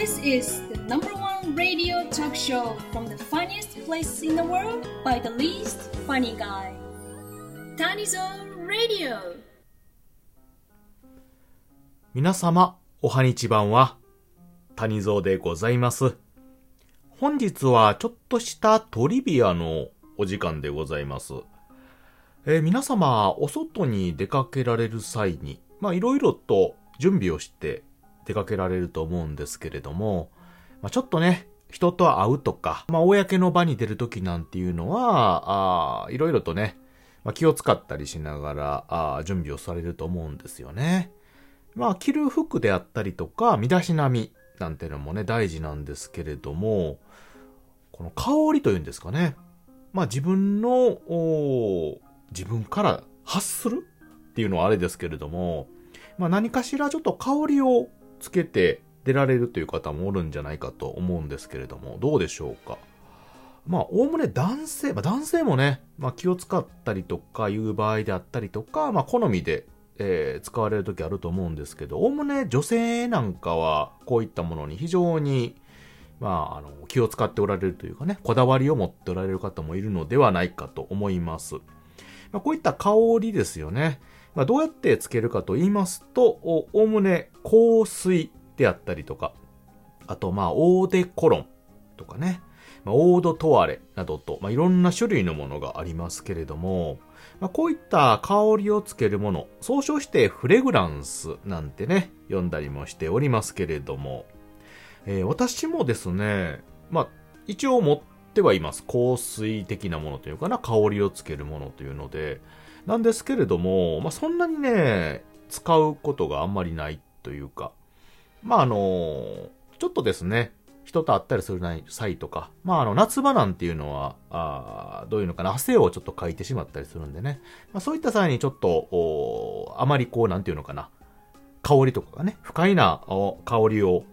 This is the number one radio talk show from the funniest place in the world by the least funny guy. Tanizon Radio. 皆様、おはにちばんは、谷蔵でございます。本日はちょっとしたトリビアのお時間でございます。えー皆様、お外に出かけられる際に、まあいろいろと準備をして出かけられると思うんですけれども、まあちょっとね、人と会うとか、まあ公の場に出るときなんていうのは、あいろいろとね、まあ、気を使ったりしながらあー準備をされると思うんですよね。まあ、着る服であったりとか、身だしなみなんていうのもね、大事なんですけれども、この香りというんですかね。まあ、自分の、自分から発するっていうのはあれですけれども、まあ、何かしらちょっと香りをつけて出られるという方もおるんじゃないかと思うんですけれども、どうでしょうか？まあ、おおむね男性、まあ男性もね、まあ気を使ったりとかいう場合であったりとか、まあ好みでえー使われる時あると思うんですけど、おおむね女性なんかはこういったものに非常に、まあ、あの、気を使っておられるというかね、こだわりを持っておられる方もいるのではないかと思います。まあ、こういった香りですよね。まあ、どうやってつけるかと言いますと、おおむね香水であったりとか、あと、まあ、オーデコロンとかね、まあ、オードトワレなどと、まあ、いろんな種類のものがありますけれども、まあ、こういった香りをつけるもの、総称してフレグランスなんてね、読んだりもしておりますけれども、えー私もですね、まあ、一応持ってはいます。香水的なものというかな、香りをつけるものというので、なんですけれども、まあ、そんなにね、使うことがあんまりないというか、まあ、あのちょっとですね、人と会ったりする際とか、まあ、あの、夏場なんていうのは、あどういうのかな、汗をちょっとかいてしまったりするんでね、まあ、そういった際にちょっと、おあまりこう、なんていうのかな、香りとかがね、不快な香りを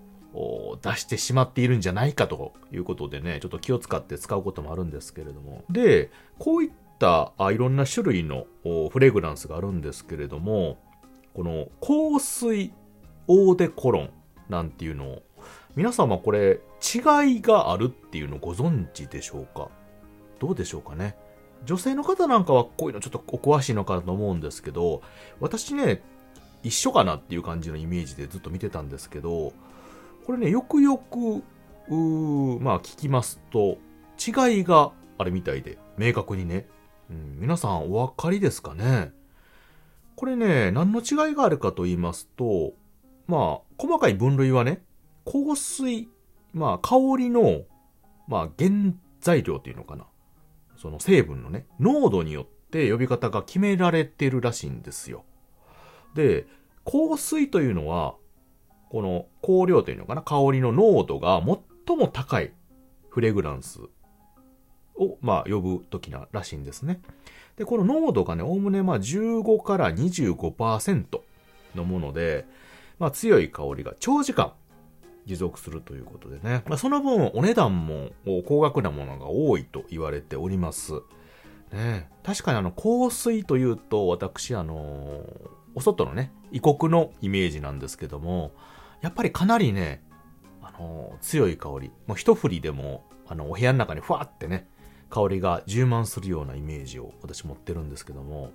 出してしまっているんじゃないかということでね、ちょっと気を使って使うこともあるんですけれども。で、こういったあいろんな種類のフレグランスがあるんですけれども、この香水オーデコロンなんていうのを、皆様これ違いがあるっていうのをご存知でしょうか？どうでしょうかね？女性の方なんかはこういうのちょっとお詳しいのかなと思うんですけど、私ね、一緒かなっていう感じのイメージでずっと見てたんですけど、これね、よくよく、うまあ聞きますと、違いがあるみたいで、明確にね。うん、皆さんお分かりですかね？これね、何の違いがあるかと言いますと、まあ、細かい分類はね、香水、まあ、香りの、まあ、原材料っていうのかな。その成分のね、濃度によって呼び方が決められてるらしいんですよ。で、香水というのは、この香料というのかな、香りの濃度が最も高いフレグランスを、まあ、呼ぶときならしいんですね。で、この濃度がね、おおむねまあ15から25%のもので、まあ強い香りが長時間持続するということでね。まあその分お値段も高額なものが多いと言われております。ね、確かにあの香水というと私あのお外のね異国のイメージなんですけどもやっぱりかなりねあの強い香りもう一振りでもあのお部屋の中にふわってね香りが充満するようなイメージを私持ってるんですけども、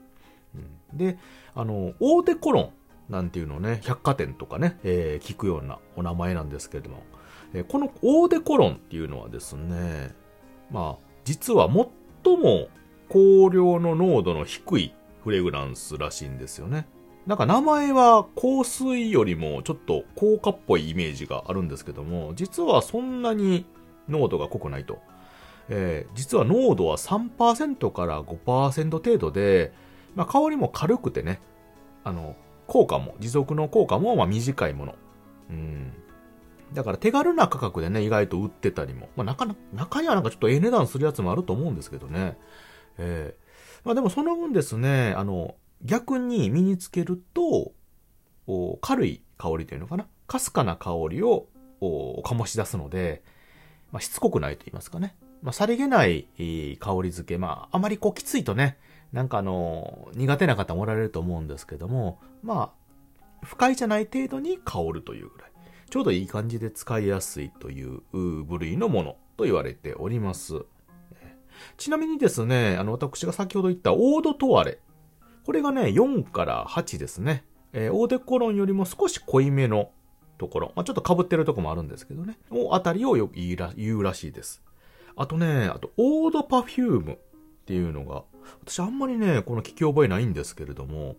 うん、であのオーデコロンなんていうのね百貨店とかね、えー聞くようなお名前なんですけれども、えーこのオーデコロンっていうのはですねまあ実は最も香料の濃度の低いフレグランスらしいんですよね。なんか名前は香水よりもちょっと効果っぽいイメージがあるんですけども、実はそんなに濃度が濃くないと。えー実は濃度は3%から5%程度で、まあ、香りも軽くてね、あの、効果も、持続の効果もまあ短いもの。うん。だから手軽な価格でね、意外と売ってたりも。まあ、中、中にはなんかちょっとええ値段するやつもあると思うんですけどね。ええまあでもその分ですね、あの、逆に身につけると、お軽い香りというのかな？かすかな香りをお醸し出すので、まあ、しつこくないと言いますかね。まあ、さりげない香り付け。まあ、あまりこうきついとね、なんかあの、苦手な方もおられると思うんですけども、まあ、不快じゃない程度に香るというぐらい。ちょうどいい感じで使いやすいという部類のものと言われております。ちなみにですね、あの、私が先ほど言ったオードトワレ。これがね、4から8ですね。えー、オーデコロンよりも少し濃いめのところ。まあ、ちょっと被ってるとこもあるんですけどね。おあたりをよく言うらしいです。あとね、あと、オードパフュームっていうのが、私あんまりね、この聞き覚えないんですけれども、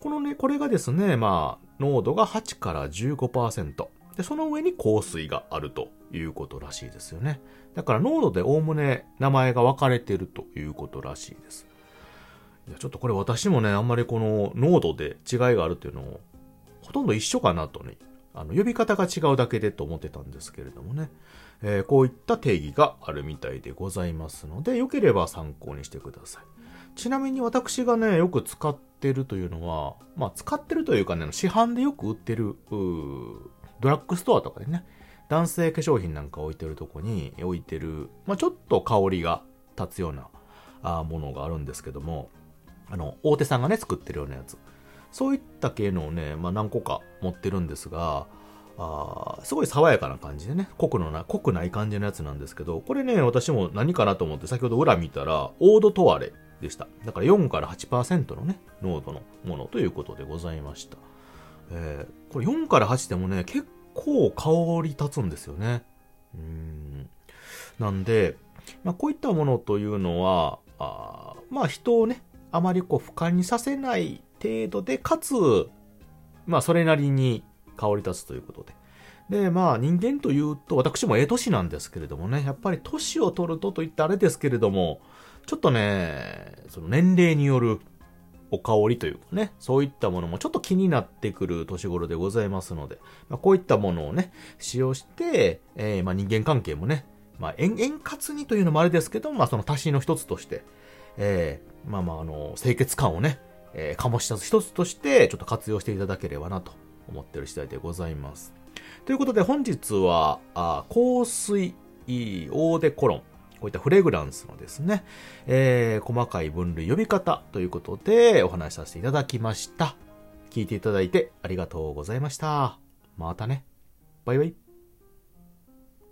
このね、これがですね、まあ、濃度が8から15%。で、その上に香水があるということらしいですよね。だから濃度でおおむね名前が分かれてるということらしいです。いや、ちょっとこれ私もね、あんまりこの濃度で違いがあるっていうのを、ほとんど一緒かなとね、あの、呼び方が違うだけでと思ってたんですけれどもね。えー、こういった定義があるみたいでございますので、よければ参考にしてください。ちなみに私がね、よく使ってるというのは、まあ使ってるというかね、市販でよく売ってる、ドラッグストアとかでね、男性化粧品なんか置いてるとこに置いてる、まあちょっと香りが立つようなあものがあるんですけども、あの、大手さんがね、作ってるようなやつ。そういった系のをね、まあ何個か持ってるんですが、あすごい爽やかな感じでね、濃くのな、濃くない感じのやつなんですけど、これね、私も何かなと思って先ほど裏見たら、オードトワレでした。だから4から8%のね、濃度のものということでございました。えー、これ4から8でもね、結構香り立つんですよね。うん。なんで、まあ、こういったものというのは、あまあ人をね、あまりこう不快にさせない程度で、かつ、まあそれなりに香り立つということで。で、まあ人間というと、私もええ年なんですけれどもね、やっぱり年を取るとといったあれですけれども、ちょっとね、その年齢によるお香りというかね、そういったものもちょっと気になってくる年頃でございますので、まあ、こういったものをね、使用して、えー、まあ人間関係もね、まあ円滑にというのもあれですけど、まあその足しの一つとして、えー、まあまああの、清潔感をね、えー、醸し出す一つとして、ちょっと活用していただければなと思ってる次第でございます。ということで本日は、あ香水、オーデコロン、こういったフレグランスのですね、えー、細かい分類呼び方ということでお話しさせていただきました。聞いていただいてありがとうございました。またね。バイバイ。